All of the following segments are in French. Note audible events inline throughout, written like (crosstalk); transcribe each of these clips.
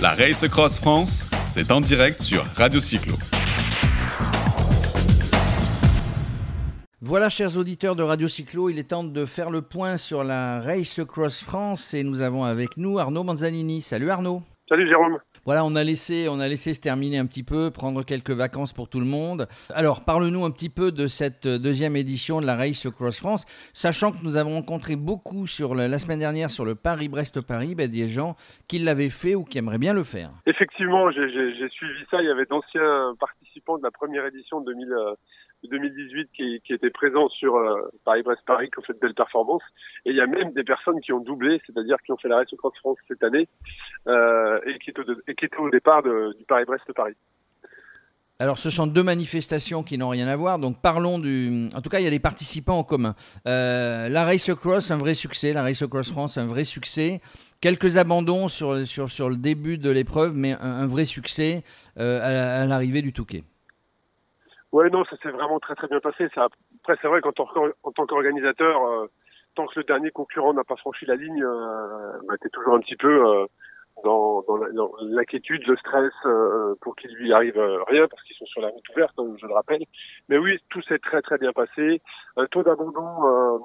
La Race Cross France, c'est en direct sur Radio Cyclo. Voilà, chers auditeurs de Radio Cyclo, il est temps de faire le point sur la Race Cross France et nous avons avec nous Arnaud Manzanini. Salut Arnaud. Salut Jérôme. Voilà, on a laissé, on a laissé se terminer un petit peu, prendre quelques vacances pour tout le monde. Alors, parle-nous un petit peu de cette deuxième édition de la Race Cross France, sachant que nous avons rencontré beaucoup sur la semaine dernière sur le Paris-Brest-Paris, ben, des gens qui l'avaient fait ou qui aimeraient bien le faire. Effectivement, j'ai suivi ça. Il y avait d'anciens participants de la première édition de 2000, 2018 qui, qui était présent sur euh, Paris-Brest-Paris qui ont fait de belles performances. Et il y a même des personnes qui ont doublé, c'est-à-dire qui ont fait la Race Cross France cette année euh, et, qui étaient, étaient au départ du Paris-Brest-Paris. Alors, ce sont deux manifestations qui n'ont rien à voir. Donc, parlons du. En tout cas, il y a des participants en commun. Euh, la Race Cross, un vrai succès. La Race Cross France, un vrai succès. Quelques abandons sur, sur, sur le début de l'épreuve, mais un, vrai succès à l'arrivée du Touquet. Ouais, non, ça s'est vraiment très très bien passé. Ça, après, c'est vrai qu'en tant qu'organisateur, euh, tant que le dernier concurrent n'a pas franchi la ligne, euh, bah, t'es toujours un petit peu euh, dans, dans l'inquiétude, le stress euh, pour qu'il lui arrive euh, rien parce qu'ils sont sur la route ouverte, hein, je le rappelle. Mais oui, tout s'est très très bien passé. Un taux d'abandon euh,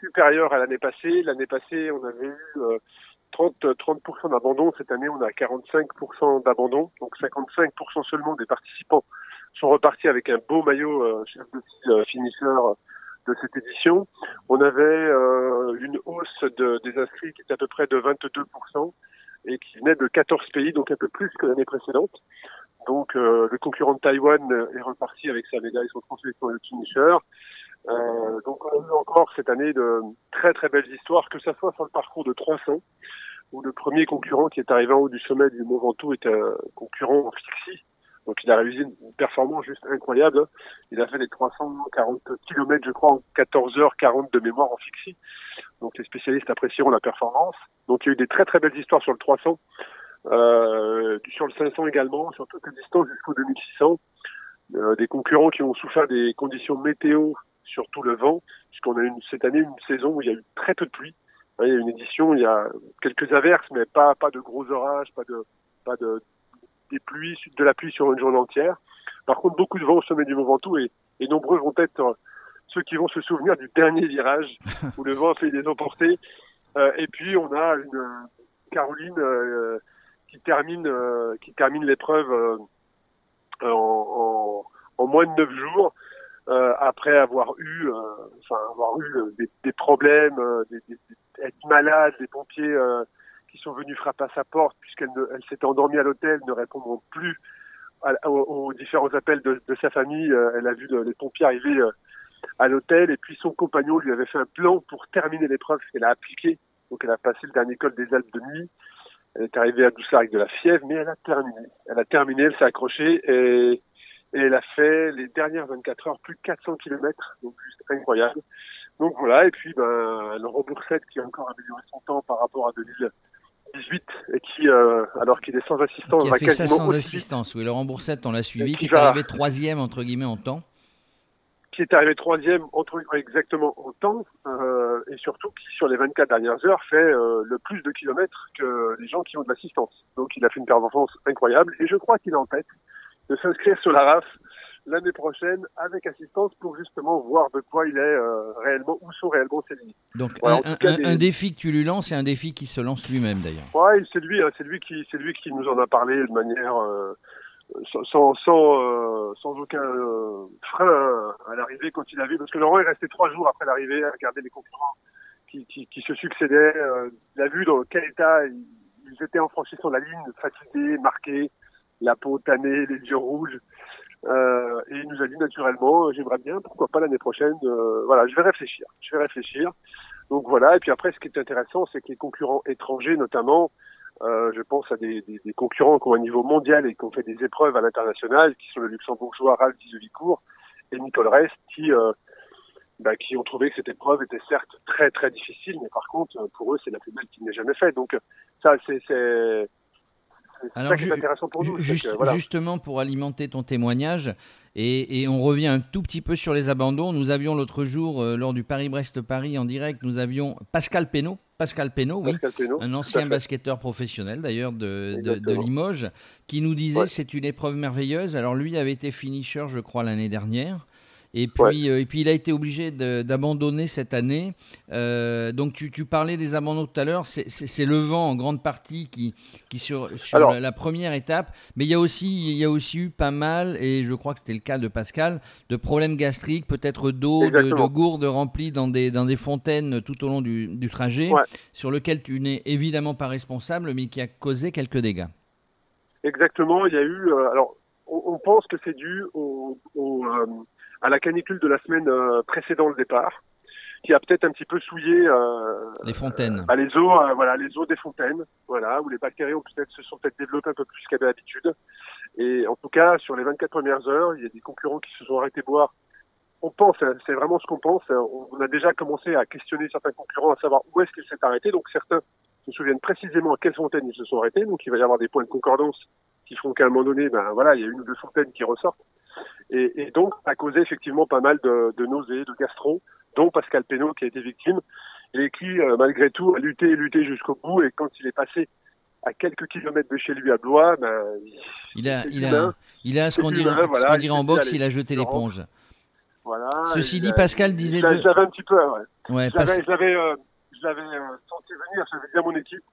supérieur à l'année passée. L'année passée, on avait eu 30 30% d'abandon. Cette année, on a 45% d'abandon, donc 55% seulement des participants sont repartis avec un beau maillot euh, chef de style finisher de cette édition. On avait euh, une hausse de, des inscrits qui était à peu près de 22% et qui venait de 14 pays, donc un peu plus que l'année précédente. Donc euh, le concurrent de Taïwan est reparti avec sa médaille sur translation le finisher. Euh, donc on a eu encore cette année de très très belles histoires, que ce soit sur le parcours de 300, où le premier concurrent qui est arrivé en haut du sommet du Mont Ventoux était un concurrent en fixie, donc il a réalisé une performance juste incroyable. Il a fait les 340 km, je crois, en 14h40 de mémoire en fixie. Donc les spécialistes apprécieront la performance. Donc il y a eu des très très belles histoires sur le 300, euh, sur le 500 également, sur toutes les distances jusqu'au 2600. Euh, des concurrents qui ont souffert des conditions météo, surtout le vent, puisqu'on a eu cette année une saison où il y a eu très peu de pluie. Il y a une édition, il y a quelques averses, mais pas pas de gros orages, pas de pas de des pluies, de la pluie sur une journée entière. Par contre, beaucoup de vent au sommet du Mont Ventoux et, et nombreux vont être euh, ceux qui vont se souvenir du dernier virage (laughs) où le vent a fait des emportés. Euh, et puis on a une Caroline euh, qui termine euh, qui termine l'épreuve en, en, en, moins de neuf jours après avoir eu enfin avoir eu des, des problèmes, des, des, être malade, des pompiers qui sont venus frapper à sa porte puisqu'elle elle endormie à l'hôtel, ne répondant plus aux, différents appels de, sa famille. Euh, elle a vu le, les pompiers arriver euh, à l'hôtel et puis son compagnon lui avait fait un plan pour terminer l'épreuve qu'elle a appliqué. Donc elle a passé le dernier col des Alpes de nuit. Elle est arrivée à Doussard avec de la fièvre, mais elle a terminé. Elle a terminé, elle s'est accrochée et, elle a fait les dernières 24 heures plus de 400 km, donc juste incroyable. Donc voilà, et puis ben, le Reboursette qui a encore amélioré son temps par rapport à 2000, 18 et qui, euh, alors qu'il est sans assistance, qui a fait ça sans assistance. Oui, Laurent Boursette, on l'a suivi, qui, qui est arrivé troisième entre guillemets en temps. Qui est arrivé troisième entre exactement en temps euh, et surtout qui sur les 24 dernières heures fait euh, le plus de kilomètres que les gens qui ont de l'assistance. Donc il a fait une performance incroyable et je crois qu'il est en tête de s'inscrire sur la RAF l'année prochaine avec assistance pour justement voir de quoi il est euh, réellement, où sont réellement ses limites. Donc voilà, un, cas, un, des... un, défi que tu lui lances et un défi qui se lance lui-même d'ailleurs. Ouais, c'est lui, hein, c'est lui qui, c'est lui qui nous en a parlé de manière euh, sans sans, euh, sans aucun euh, frein à l'arrivée quand il a vu, parce que Laurent est resté trois jours après l'arrivée à regarder les concurrents qui, qui, qui se succédaient. Euh, il a vu dans quel état ils étaient en franchissant la ligne, fatigués, marqués, la peau tannée, les yeux rouges. Euh, et il nous a dit naturellement, j'aimerais bien, pourquoi pas l'année prochaine. Euh, voilà, je vais réfléchir. Je vais réfléchir. Donc voilà. Et puis après, ce qui est intéressant, c'est que les concurrents étrangers, notamment, euh, je pense à des, concurrents qui ont un niveau mondial et qui ont fait des épreuves à l'international, qui sont le luxembourgeois Ralph Dizevicourt et Nicole Rest, qui euh, bah, qui ont trouvé que cette épreuve était certes très très difficile, mais par contre pour eux c'est la plus belle qu'ils n'aient jamais faite. Donc ça c'est c'est ça qui est intéressant pour nous. Justement, pour alimenter ton témoignage, et, on revient un tout petit peu sur les abandons, nous avions l'autre jour, euh, lors du Paris-Brest-Paris en direct, nous avions Pascal Pénaud, Pascal Pénaud, oui, un ancien basketteur professionnel d'ailleurs de, de, Limoges, qui nous disait c'est une épreuve merveilleuse. Alors lui avait été finisher, je crois, l'année dernière. Et puis, euh, et puis il a été obligé d'abandonner cette année. Euh, donc tu, tu, parlais des abandons tout à l'heure. C'est le vent en grande partie qui, qui sur, sur la, première étape. Mais il y, a aussi, il y a aussi eu pas mal, et je crois que c'était le cas de Pascal, de problèmes gastriques, peut-être d'eau, de, de, gourdes remplies dans des, dans des fontaines tout au long du, du trajet, sur lequel tu n'es évidemment pas responsable, mais qui a causé quelques dégâts. Exactement. Il y a eu. Euh, alors, on, pense que c'est dû au, au à la canicule de la semaine euh, précédant le départ, qui a peut-être un petit peu souillé euh, les fontaines, euh, bah, les eaux, voilà, les eaux des fontaines, voilà, où les bactéries ont peut-être se sont peut-être développées un peu plus qu'à d'habitude. Et en tout cas, sur les 24 premières heures, il y a des concurrents qui se sont arrêtés boire. On pense, hein, c'est vraiment ce qu'on pense. On a déjà commencé à questionner certains concurrents, à savoir où est-ce qu'ils s'est arrêtés. Donc certains se souviennent précisément à quelles fontaines ils se sont arrêtés. Donc il va y avoir des points de concordance qui font qu'à un moment donné, ben voilà, il y a une ou deux fontaines qui ressortent. Et, et, donc, ça a causé effectivement pas mal de, de nausées, de gastro, dont Pascal Pénaud qui a été victime, et qui, euh, malgré tout, a lutté et lutté jusqu'au bout. Et quand il est passé à quelques kilomètres de chez lui à Blois, ben, il a, il a, il a ce qu'on dirait, voilà, dirait en boxe, il a jeté l'éponge. Voilà. Ceci dit, Pascal disait. Je l'avais un petit peu, ouais. ouais je l'avais euh, euh, senti venir, j'avais bien mon équipe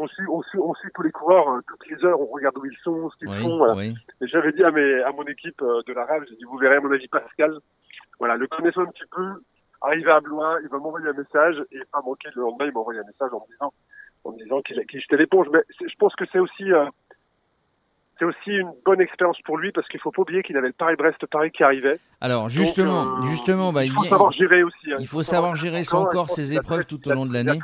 on suit, on suit, on suit tous les coureurs euh, toutes les heures, on regarde où ils sont, ce qu'ils font. Et j'avais dit à, mes, à mon équipe euh, de la rave, j'ai dit, vous verrez, à mon avis, Pascal, voilà, le connaissant un petit peu, arrivé à Blois, il va m'envoyer un message, et pas manquer le lendemain, il m'a envoyé un message en me disant, en me disant qu'il qu jetait l'éponge. Mais je pense que c'est aussi, euh, c'est aussi une bonne expérience pour lui parce qu'il faut pas oublier qu'il avait le Paris-Brest-Paris qui arrivait. Alors justement, justement, bah, il faut savoir gérer aussi. Hein. Il faut savoir gérer son corps, ses épreuves tout au long de l'année.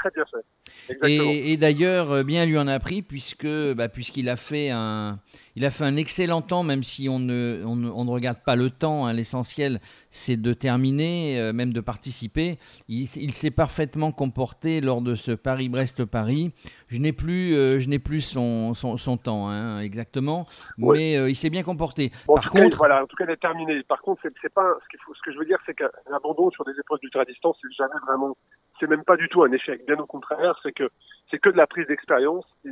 Et, et d'ailleurs, bien lui en a pris puisque bah, puisqu'il a fait un il a fait un excellent temps, même si on ne, on ne, regarde pas le temps. Hein. L'essentiel, c'est de terminer, euh, même de participer. Il, s'est parfaitement comporté lors de ce Paris-Brest-Paris. Je n'ai plus, euh, je n'ai plus son, son, temps hein, exactement, mais euh, il s'est bien comporté. Par contre, voilà, en tout cas, il est terminé. Par contre, c'est, pas ce, faut, ce que je veux dire, c'est qu'un abandon sur des épreuves d'ultra-distance, c'est jamais vraiment, c'est même pas du tout un échec. Bien au contraire, c'est que c'est que de la prise d'expérience et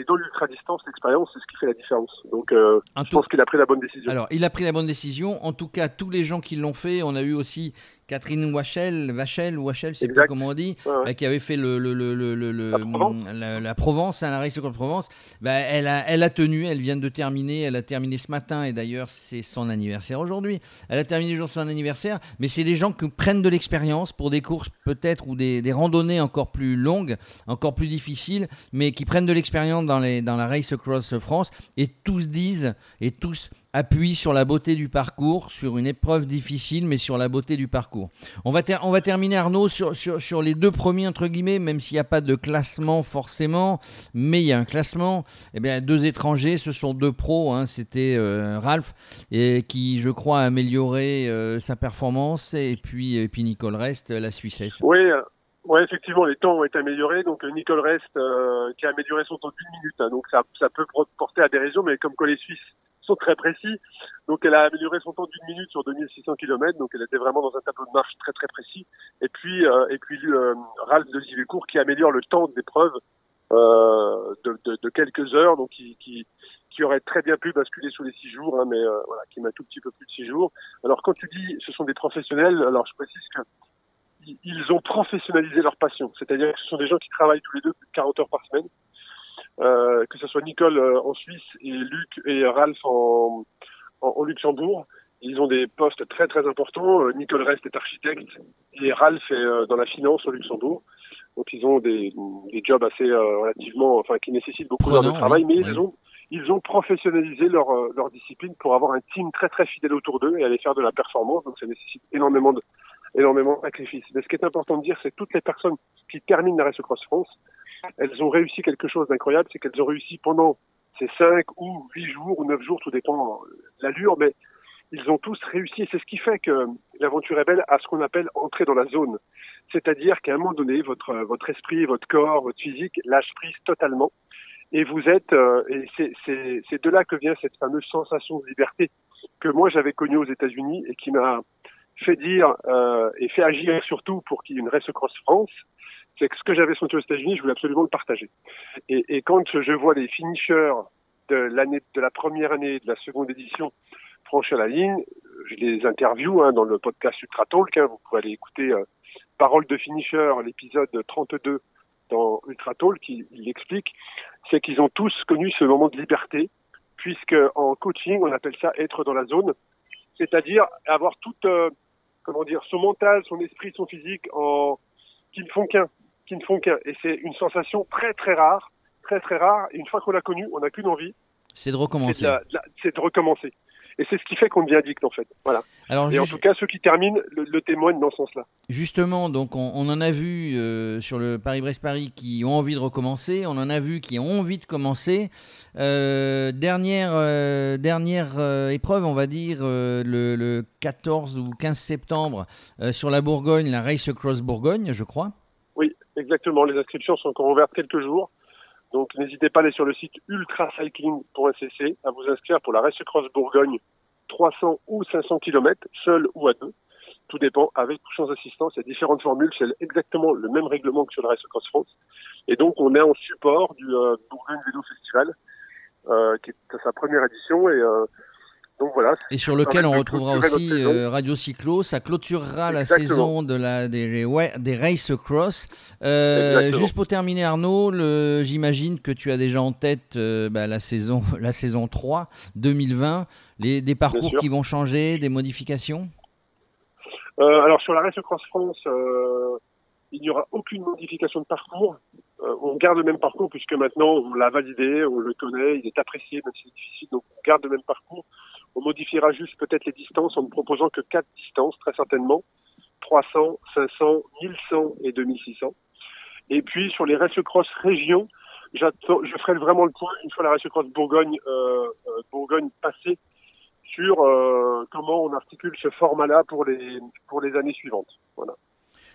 et dans l'ultra-distance, l'expérience, c'est ce qui fait la différence. Donc, euh, je pense qu'il a pris la bonne décision. Alors, il a pris la bonne décision. En tout cas, tous les gens qui l'ont fait, on a eu aussi Catherine Wachel, Wachel, Wachel, c'est pas comment on dit, euh, qui avait fait le, le, le, le la, Provence. la, Provence, hein, la race contre Provence. Bah, elle, a, elle a tenu, elle vient de terminer, elle a terminé ce matin et d'ailleurs c'est son anniversaire aujourd'hui. Elle a terminé le jour de son anniversaire, mais c'est des gens qui prennent de l'expérience pour des courses peut-être ou des, des, randonnées encore plus longues, encore plus difficiles, mais qui prennent de l'expérience dans, les, dans la Race Across France et tous disent et tous appuie sur la beauté du parcours, sur une épreuve difficile, mais sur la beauté du parcours. On va, terminer, Arnaud, sur, les deux premiers, entre guillemets, même s'il n'y a pas de classement forcément, mais il y a un classement. Eh bien, deux étrangers, ce sont deux pros. Hein. C'était euh, Ralph, qui, je crois, a amélioré euh, sa performance, et puis, Nicole Rest, la Suissesse. Oui, euh, effectivement, les temps ont été améliorés. Donc Nicole Rest qui a amélioré son temps d'une minute. Hein. donc ça, ça peut porter à des raisons, mais comme que les Suisses très précis. Donc elle a amélioré son temps d'une minute sur 2600 km, donc elle était vraiment dans un tableau de marche très très précis. Et puis euh, et puis euh, Ralph de Givecourt qui améliore le temps d'épreuve euh, de, de, de, quelques heures, donc qui, qui, aurait très bien pu basculer sous les six jours, hein, mais euh, voilà, qui m'a tout petit peu plus de six jours. Alors quand tu dis ce sont des professionnels, alors je précise que ils ont professionnalisé leur passion, c'est-à-dire que ce sont des gens qui travaillent tous les deux plus de 40 heures par semaine, euh, que ce soit Nicole euh, en Suisse et Luc et Ralph en, en, Luxembourg. Ils ont des postes très très importants. Euh, Nicole Rest est architecte et Ralph est dans la finance au Luxembourg. Donc ils ont des, des jobs assez relativement, enfin qui nécessitent beaucoup d'heures de travail, mais ils ont ils ont professionnalisé leur leur discipline pour avoir un team très très fidèle autour d'eux et aller faire de la performance. Donc ça nécessite énormément de énormément de sacrifices. Mais ce qui est important de dire, c'est que toutes les personnes qui terminent la Race Cross France elles ont réussi quelque chose d'incroyable, c'est qu'elles ont réussi pendant ces cinq ou huit jours ou neuf jours, tout dépend l'allure, mais ils ont tous réussi. C'est ce qui fait que l'aventure est belle à ce qu'on appelle entrer dans la zone. C'est-à-dire qu'à un moment donné, votre, votre esprit, votre corps, votre physique lâche prise totalement. Et vous êtes, euh, et c'est de là que vient cette fameuse sensation de liberté que moi j'avais connue aux États-Unis et qui m'a fait dire euh, et fait agir surtout pour qu'il y ait une Race Cross France. C'est que ce que j'avais senti aux États-Unis, je voulais absolument le partager. Et, quand je vois les finishers de la première année de la seconde édition franchir la ligne, je les interview hein, dans le podcast Ultra Talk. Hein, vous pouvez aller écouter euh, Parole de finisher, l'épisode 32 dans Ultra Talk, qui il explique, c'est qu'ils ont tous connu ce moment de liberté, puisque en coaching, on appelle ça être dans la zone, c'est-à-dire avoir tout, euh, comment dire, son mental, son esprit, son physique en qui ne font qu'un, qui ne font qu'un. Et c'est une sensation très très rare, très très rare. Et une fois qu'on l'a connue, on n'a qu'une envie. C'est de recommencer. C'est de, recommencer. Et c'est ce qui fait qu'on devient addict en fait. Voilà. Alors, et en tout cas, ceux qui terminent le, témoignent dans ce sens-là. Justement, donc on, en a vu euh, sur le Paris-Brest-Paris qui ont envie de recommencer, on en a vu qui ont envie de commencer. Euh, dernière euh, dernière épreuve, on va dire le, 14 ou 15 septembre sur la Bourgogne, la Race Across Bourgogne, je crois. Exactement. Les inscriptions sont encore ouvertes quelques jours. Donc n'hésitez pas à aller sur le site ultracycling.cc à vous inscrire pour la Race Cross Bourgogne 300 ou 500 km, seul ou à deux. Tout dépend avec ou sans assistance. Il y a différentes formules. C'est exactement le même règlement que sur la Race Cross France. Et donc on est en support du euh, Bourgogne Vélo Festival, euh, qui est sa première édition. Et euh, et sur lequel on retrouvera aussi euh, Radio Cyclo. Ça clôturera la saison de la, des, des Race Cross. Euh, juste pour terminer, Arnaud, j'imagine que tu as déjà en tête euh, bah, la, saison, (laughs) la saison 3 2020. Les, des parcours qui vont changer, des modifications? Alors sur la Race Cross France, il n'y aura aucune modification de parcours. on garde le même parcours puisque maintenant on l'a validé, on le connaît, il est apprécié, même si c'est difficile, donc on garde le même parcours. On modifiera juste peut-être les distances en ne proposant que quatre distances, très certainement. 300, 500, 1100 et 2600. Et puis sur les race cross région, je ferai vraiment le point une fois la race cross Bourgogne euh, euh, Bourgogne passée sur euh, comment on articule ce format-là pour les pour les années suivantes. Voilà.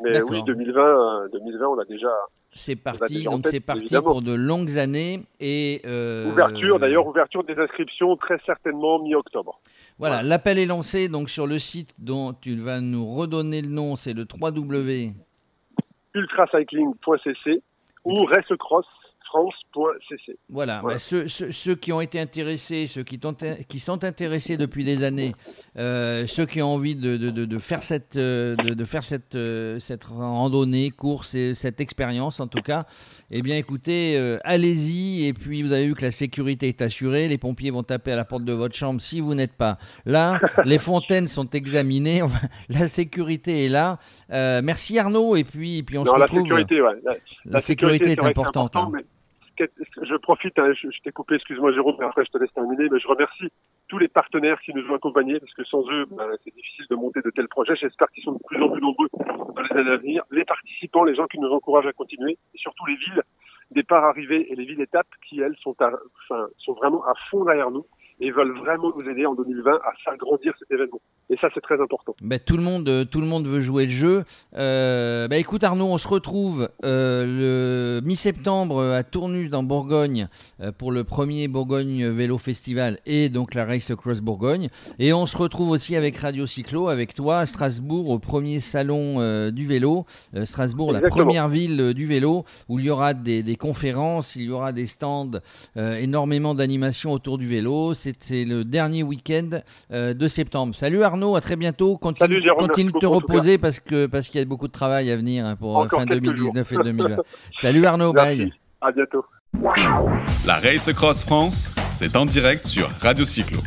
Mais oui, 2020, 2020, on a déjà c'est parti, donc c'est parti pour de longues années et euh, ouverture d'ailleurs ouverture des inscriptions très certainement mi-octobre. Voilà, l'appel est lancé donc sur le site dont tu vas nous redonner le nom, c'est le www. ultracycling.cc ou Racecross voilà, bah, ceux, qui ont été intéressés, ceux qui, qui sont intéressés depuis des années, euh, ceux qui ont envie de, faire cette, de, faire cette, euh, cette randonnée, course et cette expérience en tout cas, eh bien écoutez, euh, allez-y et puis vous avez vu que la sécurité est assurée, les pompiers vont taper à la porte de votre chambre si vous n'êtes pas là, (laughs) les fontaines sont examinées, la sécurité est là. merci Arnaud et puis, puis on se retrouve. La sécurité, la, sécurité, est importante. Hein je profite, hein, je, t'ai coupé, excuse-moi Jérôme, mais après je te laisse terminer, mais je remercie tous les partenaires qui nous ont accompagnés, parce que sans eux, ben, c'est difficile de monter de tels projets. J'espère qu'ils sont de plus en plus nombreux dans les années à venir. Les participants, les gens qui nous encouragent à continuer, et surtout les villes, départ, arrivée et les villes étapes qui, elles, sont, enfin, sont vraiment à fond derrière nous et veulent vraiment nous aider en 2020 à faire grandir cet événement. Et ça, c'est très important. Ben, tout, le monde, euh, tout le monde veut jouer le jeu. Euh, ben, écoute Arnaud, on se retrouve euh, le mi-septembre à Tournus dans Bourgogne pour le premier Bourgogne Vélo Festival et donc la Race Across Bourgogne. Et on se retrouve aussi avec Radio Cyclo, avec toi à Strasbourg au premier salon du vélo. Strasbourg, la première ville du vélo où il y aura des, des conférences, il y aura des stands, énormément d'animations autour du vélo c'était le dernier week-end euh, de septembre. Salut Arnaud, à très bientôt. Continue, continue de te reposer parce que parce qu'il y a beaucoup de travail à venir hein, pour fin 2019 et 2020. (laughs) Salut Arnaud, bye. À bientôt. La Race Cross France, c'est en direct sur Radio Cyclo.